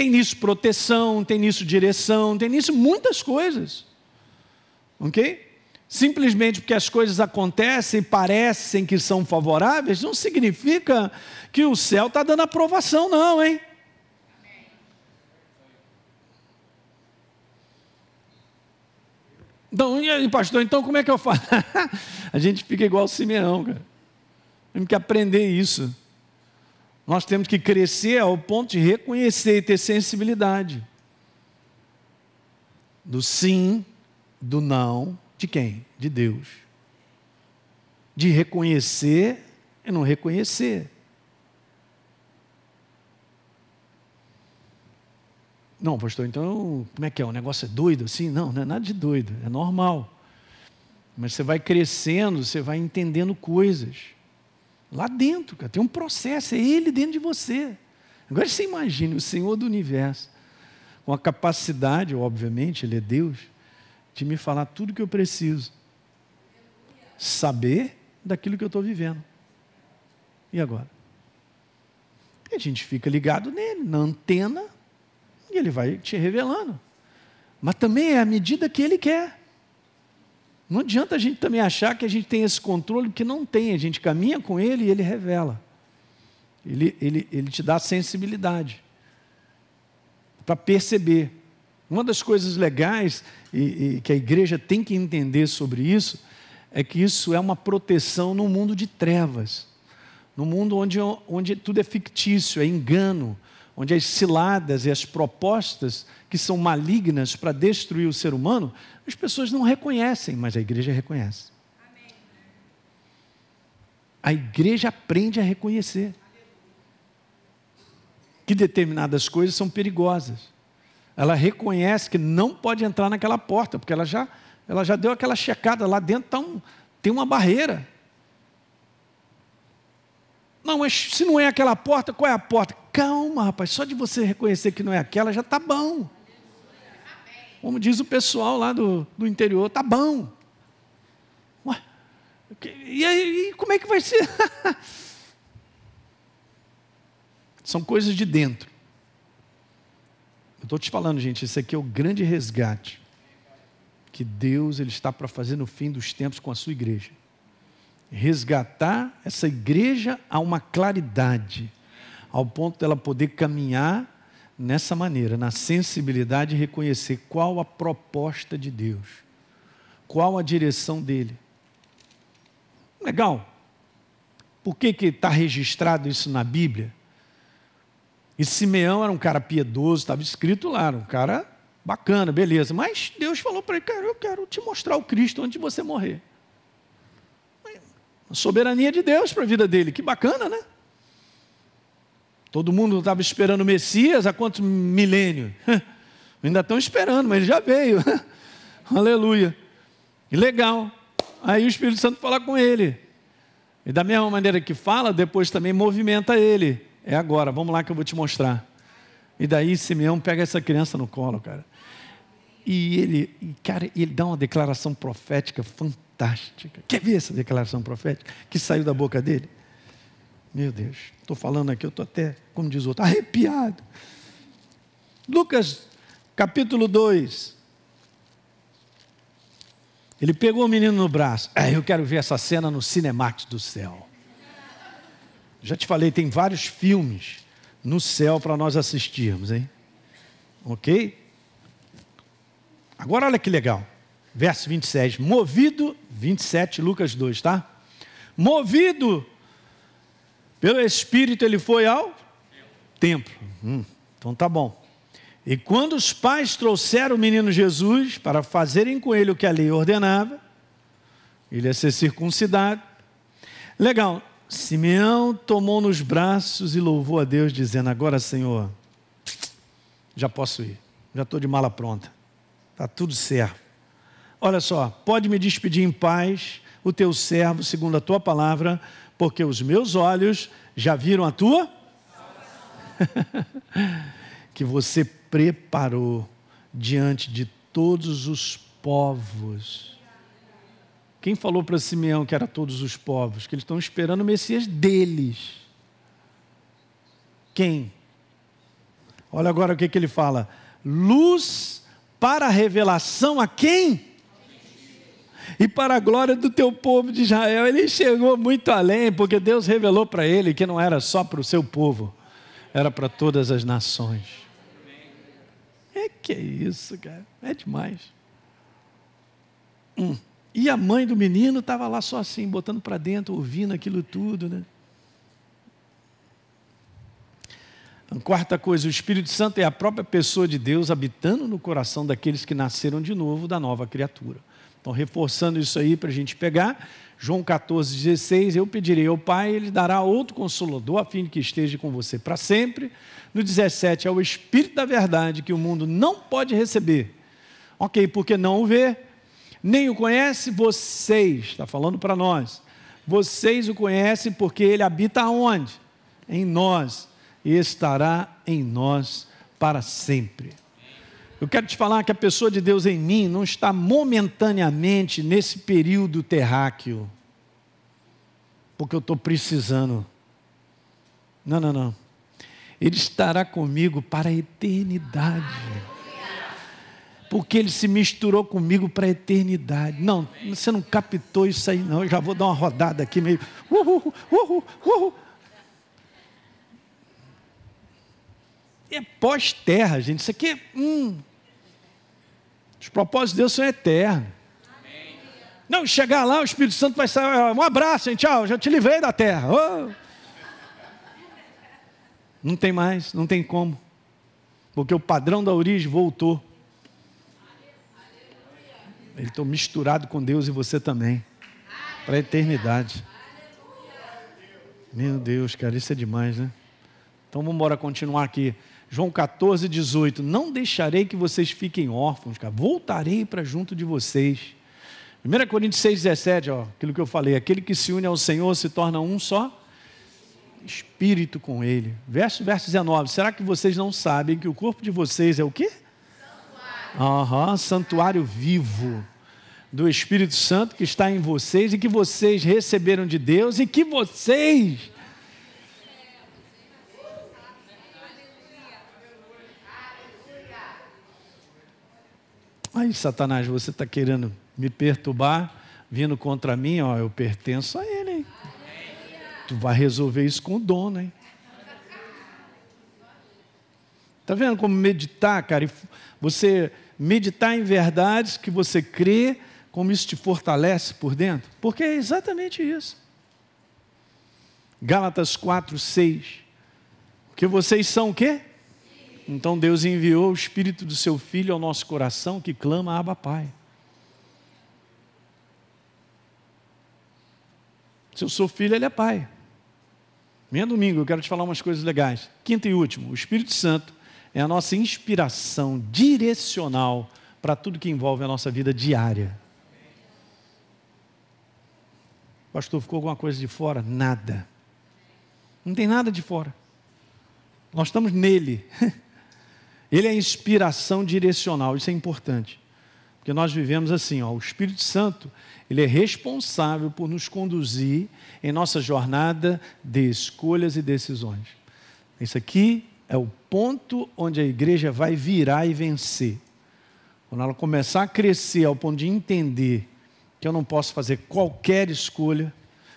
Tem nisso proteção, tem nisso direção, tem nisso muitas coisas. Ok? Simplesmente porque as coisas acontecem e parecem que são favoráveis, não significa que o céu está dando aprovação, não, hein? Então, e aí, pastor, então como é que eu faço? a gente fica igual o Simeão, cara. Temos que aprender isso. Nós temos que crescer ao ponto de reconhecer e ter sensibilidade. Do sim, do não, de quem? De Deus. De reconhecer e não reconhecer. Não, pastor, então como é que é? O negócio é doido assim? Não, não é nada de doido, é normal. Mas você vai crescendo, você vai entendendo coisas. Lá dentro, cara, tem um processo, é Ele dentro de você. Agora você imagine o Senhor do universo, com a capacidade, obviamente, Ele é Deus, de me falar tudo o que eu preciso. Saber daquilo que eu estou vivendo. E agora? E a gente fica ligado nele, na antena, e ele vai te revelando. Mas também é a medida que ele quer. Não adianta a gente também achar que a gente tem esse controle, porque não tem. A gente caminha com ele e ele revela. Ele, ele, ele te dá sensibilidade para perceber. Uma das coisas legais e, e que a igreja tem que entender sobre isso é que isso é uma proteção no mundo de trevas, no mundo onde, onde tudo é fictício, é engano, onde as ciladas e as propostas que são malignas para destruir o ser humano, as pessoas não reconhecem, mas a igreja reconhece. A igreja aprende a reconhecer que determinadas coisas são perigosas. Ela reconhece que não pode entrar naquela porta, porque ela já, ela já deu aquela checada lá dentro, tá um, tem uma barreira. Não, mas se não é aquela porta, qual é a porta? Calma, rapaz, só de você reconhecer que não é aquela já está bom. Como diz o pessoal lá do, do interior, está bom. Ué, e aí, como é que vai ser? São coisas de dentro. Eu estou te falando, gente, isso aqui é o grande resgate que Deus ele está para fazer no fim dos tempos com a sua igreja resgatar essa igreja a uma claridade, ao ponto dela poder caminhar nessa maneira, na sensibilidade de reconhecer qual a proposta de Deus, qual a direção dele. Legal. Por que está registrado isso na Bíblia? E Simeão era um cara piedoso, estava escrito lá, era um cara bacana, beleza. Mas Deus falou para ele, cara, eu quero te mostrar o Cristo antes de você morrer. A soberania de Deus para a vida dele. Que bacana, né? Todo mundo estava esperando o Messias há quantos milênios? Ainda estão esperando, mas ele já veio. Aleluia. Legal. Aí o Espírito Santo fala com ele. E da mesma maneira que fala, depois também movimenta ele. É agora, vamos lá que eu vou te mostrar. E daí Simeão pega essa criança no colo, cara. E ele, cara, ele dá uma declaração profética fantástica. Quer ver essa declaração profética que saiu da boca dele? Meu Deus, estou falando aqui, eu estou até, como diz outro, arrepiado. Lucas, capítulo 2. Ele pegou o menino no braço. Ah, eu quero ver essa cena no Cinemax do céu. Já te falei, tem vários filmes no céu para nós assistirmos, hein? Ok? Agora olha que legal. Verso 27. Movido, 27, Lucas 2, tá? Movido pelo Espírito, ele foi ao templo. Hum, então tá bom. E quando os pais trouxeram o menino Jesus para fazerem com ele o que a lei ordenava, ele ia ser circuncidado. Legal, Simeão tomou nos braços e louvou a Deus, dizendo: Agora, Senhor, já posso ir, já estou de mala pronta, está tudo certo. Olha só, pode me despedir em paz, o teu servo, segundo a tua palavra, porque os meus olhos já viram a tua. que você preparou diante de todos os povos. Quem falou para Simeão que era todos os povos? Que eles estão esperando o Messias deles. Quem? Olha agora o que, que ele fala: luz para a revelação a quem? E para a glória do teu povo de Israel. Ele chegou muito além, porque Deus revelou para ele que não era só para o seu povo, era para todas as nações. É que é isso, cara? É demais. Hum. E a mãe do menino estava lá só assim, botando para dentro, ouvindo aquilo tudo, né? A quarta coisa, o Espírito Santo é a própria pessoa de Deus habitando no coração daqueles que nasceram de novo da nova criatura. Então, reforçando isso aí para a gente pegar, João 14, 16, eu pedirei ao Pai, Ele dará outro consolador, a fim de que esteja com você para sempre. No 17, é o Espírito da verdade que o mundo não pode receber. Ok, porque não o vê, nem o conhece, vocês, está falando para nós. Vocês o conhecem porque ele habita onde? Em nós, e estará em nós para sempre. Eu quero te falar que a pessoa de Deus em mim não está momentaneamente nesse período terráqueo, porque eu estou precisando. Não, não, não. Ele estará comigo para a eternidade. Porque ele se misturou comigo para a eternidade. Não, você não captou isso aí, não. Eu já vou dar uma rodada aqui meio. Uhul, uhul, uhul. É pós-terra, gente. Isso aqui é. Hum, os propósitos de Deus são eternos. Não, chegar lá, o Espírito Santo vai sair. Um abraço, hein, tchau, já te livrei da terra. Oh. Não tem mais, não tem como. Porque o padrão da origem voltou. Ele está misturado com Deus e você também. Para a eternidade. Meu Deus, cara, isso é demais, né? Então vamos embora continuar aqui. João 14, 18. Não deixarei que vocês fiquem órfãos, cara. Voltarei para junto de vocês. 1 Coríntios 6, 17, ó, aquilo que eu falei. Aquele que se une ao Senhor se torna um só espírito com ele. Verso, verso 19. Será que vocês não sabem que o corpo de vocês é o quê? Santuário. Uhum, santuário vivo do Espírito Santo que está em vocês e que vocês receberam de Deus e que vocês Aí, Satanás, você está querendo me perturbar, vindo contra mim, ó, eu pertenço a ele, hein? Tu vai resolver isso com o dono, hein? Está vendo como meditar, cara? Você meditar em verdades que você crê, como isso te fortalece por dentro? Porque é exatamente isso. Gálatas 4, 6. Que vocês são o quê? Então Deus enviou o Espírito do seu Filho ao nosso coração que clama Abba Pai. Se eu sou filho, ele é pai. Minha domingo, eu quero te falar umas coisas legais. Quinto e último, o Espírito Santo é a nossa inspiração direcional para tudo que envolve a nossa vida diária. Pastor, ficou alguma coisa de fora? Nada. Não tem nada de fora. Nós estamos nele. Ele é inspiração direcional, isso é importante. Porque nós vivemos assim, ó, o Espírito Santo, ele é responsável por nos conduzir em nossa jornada de escolhas e decisões. Isso aqui é o ponto onde a igreja vai virar e vencer. Quando ela começar a crescer ao ponto de entender que eu não posso fazer qualquer escolha,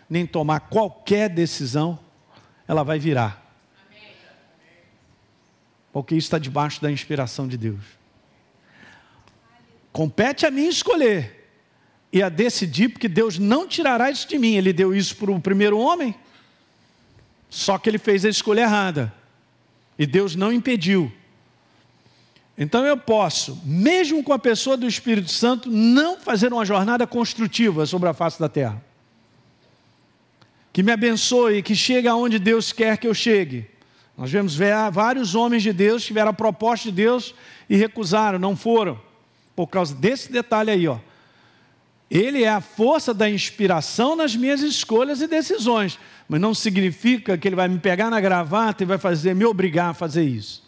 nem tomar qualquer decisão, ela vai virar. Porque isso está debaixo da inspiração de Deus. Compete a mim escolher e a decidir, porque Deus não tirará isso de mim. Ele deu isso para o primeiro homem, só que ele fez a escolha errada. E Deus não impediu. Então eu posso, mesmo com a pessoa do Espírito Santo, não fazer uma jornada construtiva sobre a face da terra. Que me abençoe, que chegue aonde Deus quer que eu chegue. Nós vemos vários homens de Deus tiveram a proposta de Deus e recusaram, não foram por causa desse detalhe aí, ó. Ele é a força da inspiração nas minhas escolhas e decisões, mas não significa que ele vai me pegar na gravata e vai fazer me obrigar a fazer isso.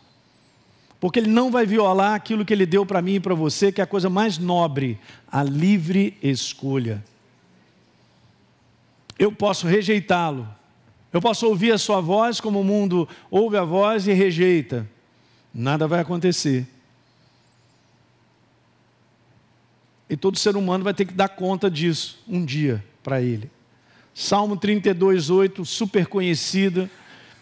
Porque ele não vai violar aquilo que ele deu para mim e para você, que é a coisa mais nobre, a livre escolha. Eu posso rejeitá-lo. Eu posso ouvir a sua voz como o mundo ouve a voz e rejeita. Nada vai acontecer. E todo ser humano vai ter que dar conta disso um dia para ele. Salmo 32, 8, super conhecido.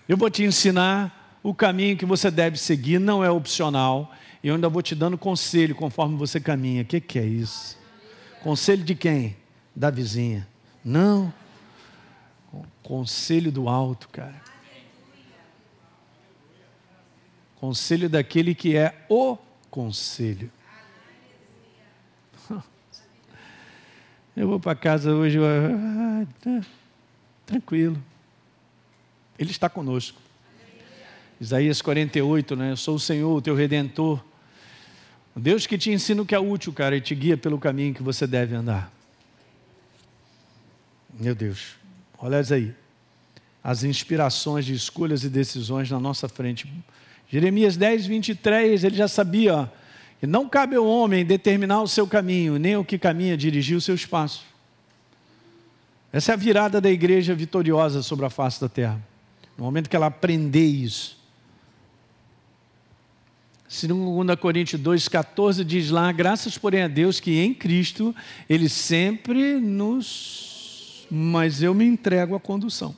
Eu vou te ensinar o caminho que você deve seguir, não é opcional. E eu ainda vou te dando conselho conforme você caminha. O que, que é isso? Conselho de quem? Da vizinha. Não. Conselho do alto, cara. Conselho daquele que é o conselho. Eu vou para casa hoje, ah, tá, tranquilo. Ele está conosco. Isaías 48, né? Eu sou o Senhor, o teu redentor. O Deus que te ensina o que é útil, cara, e te guia pelo caminho que você deve andar. Meu Deus, olha aí. As inspirações de escolhas e decisões na nossa frente. Jeremias 10, 23, ele já sabia, ó, e não cabe ao homem determinar o seu caminho, nem o que caminha dirigir os seus passos. Essa é a virada da igreja vitoriosa sobre a face da terra. No momento que ela aprender isso. 2 Coríntios 2,14 diz lá: graças, porém, a Deus que em Cristo Ele sempre nos. Mas eu me entrego à condução.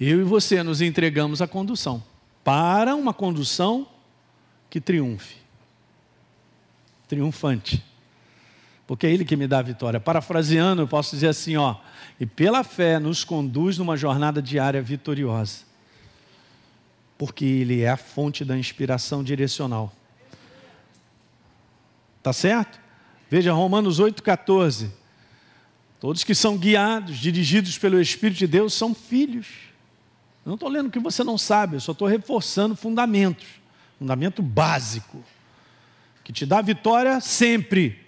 Eu e você nos entregamos à condução. Para uma condução que triunfe triunfante. Porque é Ele que me dá a vitória. Parafraseando, eu posso dizer assim: ó, e pela fé nos conduz numa jornada diária vitoriosa. Porque Ele é a fonte da inspiração direcional. Tá certo? Veja Romanos 8,14. Todos que são guiados, dirigidos pelo Espírito de Deus, são filhos. Eu não estou lendo o que você não sabe, eu só estou reforçando fundamentos. Fundamento básico que te dá vitória sempre.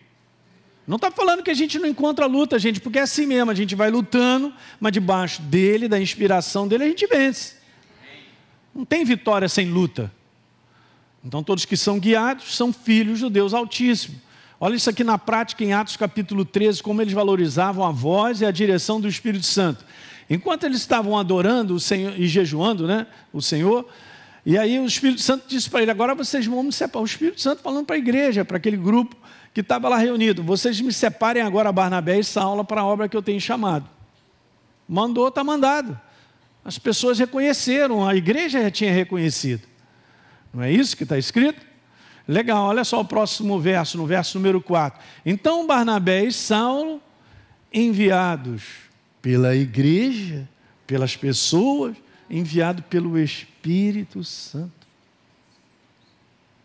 Não está falando que a gente não encontra luta, gente, porque é assim mesmo, a gente vai lutando, mas debaixo dele, da inspiração dele, a gente vence. Não tem vitória sem luta. Então, todos que são guiados são filhos do Deus Altíssimo. Olha isso aqui na prática em Atos capítulo 13, como eles valorizavam a voz e a direção do Espírito Santo. Enquanto eles estavam adorando o Senhor e jejuando, né, o Senhor, e aí o Espírito Santo disse para ele: agora vocês vão me separar. O Espírito Santo falando para a igreja, para aquele grupo que estava lá reunido: vocês me separem agora Barnabé e Saulo para a obra que eu tenho chamado. Mandou, está mandado. As pessoas reconheceram, a igreja já tinha reconhecido. Não é isso que está escrito? Legal, olha só o próximo verso, no verso número 4. Então Barnabé e Saulo, enviados pela igreja, pelas pessoas, enviado pelo Espírito Santo.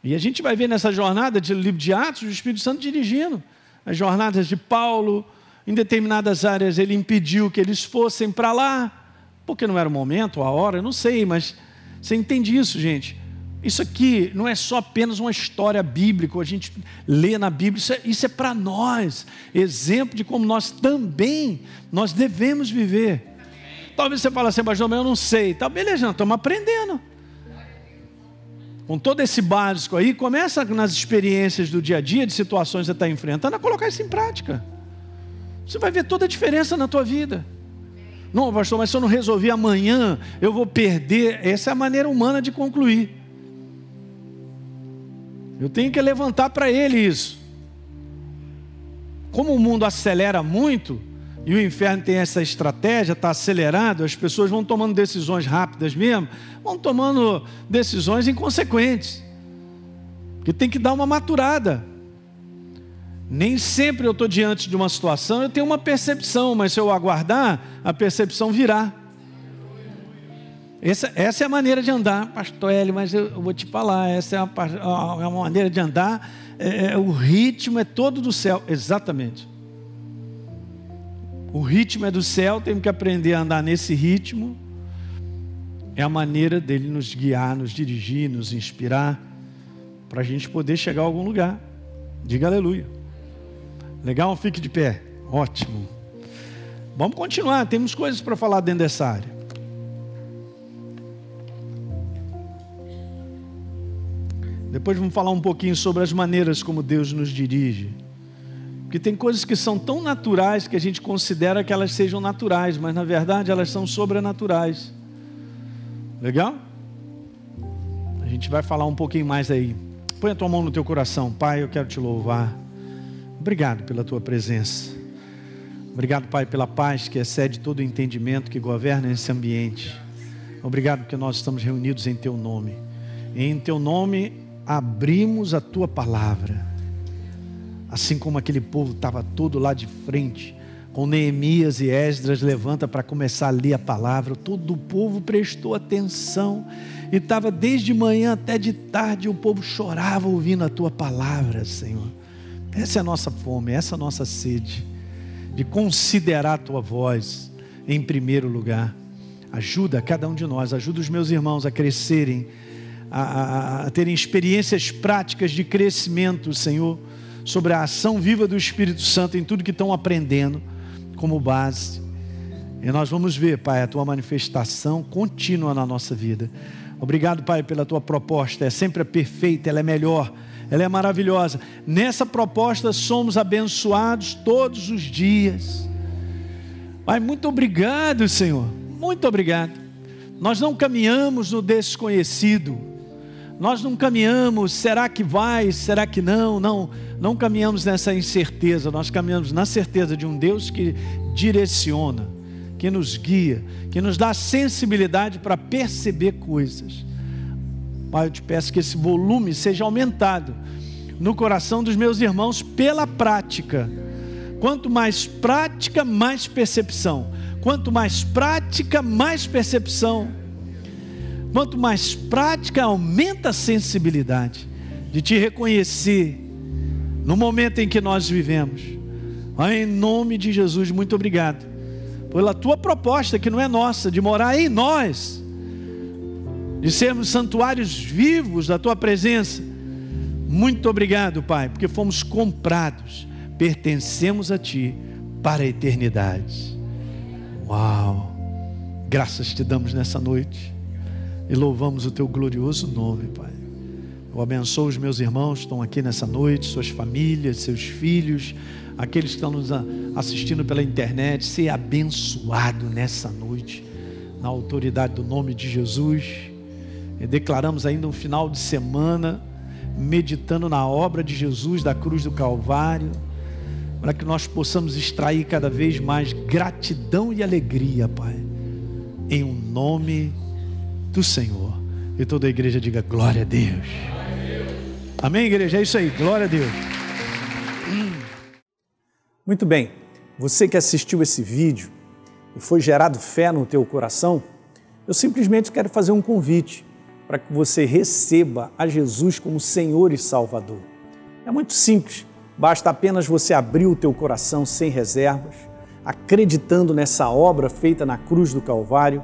E a gente vai ver nessa jornada de livro de Atos, o Espírito Santo dirigindo as jornadas de Paulo, Em determinadas áreas ele impediu que eles fossem para lá, porque não era o momento, a hora, eu não sei, mas você entende isso, gente? Isso aqui não é só apenas uma história bíblica, a gente lê na Bíblia, isso é, isso é para nós, exemplo de como nós também nós devemos viver. Talvez você fale assim, pastor, mas eu não sei. Tá, beleza, estamos aprendendo. Com todo esse básico aí, começa nas experiências do dia a dia, de situações que você está enfrentando, a colocar isso em prática. Você vai ver toda a diferença na tua vida. Não, pastor, mas se eu não resolver amanhã, eu vou perder. Essa é a maneira humana de concluir. Eu tenho que levantar para ele isso. Como o mundo acelera muito, e o inferno tem essa estratégia, está acelerado, as pessoas vão tomando decisões rápidas mesmo, vão tomando decisões inconsequentes. Porque tem que dar uma maturada. Nem sempre eu estou diante de uma situação, eu tenho uma percepção, mas se eu aguardar, a percepção virá. Essa, essa é a maneira de andar, pastor Eli, mas eu, eu vou te falar, essa é uma, é uma maneira de andar, é, é, o ritmo é todo do céu, exatamente. O ritmo é do céu, temos que aprender a andar nesse ritmo. É a maneira dele nos guiar, nos dirigir, nos inspirar, para a gente poder chegar a algum lugar. Diga aleluia. Legal? Fique de pé. Ótimo. Vamos continuar, temos coisas para falar dentro dessa área. Depois vamos falar um pouquinho sobre as maneiras como Deus nos dirige. Porque tem coisas que são tão naturais que a gente considera que elas sejam naturais, mas na verdade elas são sobrenaturais. Legal? A gente vai falar um pouquinho mais aí. Põe a tua mão no teu coração, Pai, eu quero te louvar. Obrigado pela tua presença. Obrigado, Pai, pela paz que excede todo o entendimento que governa esse ambiente. Obrigado porque nós estamos reunidos em teu nome. Em teu nome abrimos a tua palavra. Assim como aquele povo estava todo lá de frente, com Neemias e Esdras levanta para começar a ler a palavra, todo o povo prestou atenção e estava desde manhã até de tarde o povo chorava ouvindo a tua palavra, Senhor. Essa é a nossa fome, essa é a nossa sede de considerar a tua voz em primeiro lugar. Ajuda cada um de nós, ajuda os meus irmãos a crescerem a, a, terem experiências práticas de crescimento, Senhor, sobre a ação viva do Espírito Santo em tudo que estão aprendendo como base. E nós vamos ver, Pai, a tua manifestação contínua na nossa vida. Obrigado, Pai, pela tua proposta. É sempre perfeita, ela é melhor, ela é maravilhosa. Nessa proposta somos abençoados todos os dias. Pai, muito obrigado, Senhor. Muito obrigado. Nós não caminhamos no desconhecido. Nós não caminhamos, será que vai, será que não? Não, não caminhamos nessa incerteza, nós caminhamos na certeza de um Deus que direciona, que nos guia, que nos dá sensibilidade para perceber coisas. Pai, eu te peço que esse volume seja aumentado no coração dos meus irmãos pela prática. Quanto mais prática, mais percepção. Quanto mais prática, mais percepção Quanto mais prática, aumenta a sensibilidade de te reconhecer no momento em que nós vivemos. Em nome de Jesus, muito obrigado pela tua proposta, que não é nossa, de morar em nós, de sermos santuários vivos da tua presença. Muito obrigado, Pai, porque fomos comprados, pertencemos a Ti para a eternidade. Uau! Graças te damos nessa noite e louvamos o teu glorioso nome, Pai. Eu abençoo os meus irmãos que estão aqui nessa noite, suas famílias, seus filhos, aqueles que estão nos assistindo pela internet. Ser abençoado nessa noite, na autoridade do nome de Jesus. E declaramos ainda um final de semana, meditando na obra de Jesus da cruz do Calvário, para que nós possamos extrair cada vez mais gratidão e alegria, Pai, em um nome de do Senhor. E toda a igreja diga glória a Deus. Amém, igreja? É isso aí, glória a Deus. Muito bem, você que assistiu esse vídeo e foi gerado fé no teu coração, eu simplesmente quero fazer um convite para que você receba a Jesus como Senhor e Salvador. É muito simples, Basta apenas você abrir o teu coração sem reservas, acreditando nessa obra feita na cruz do Calvário,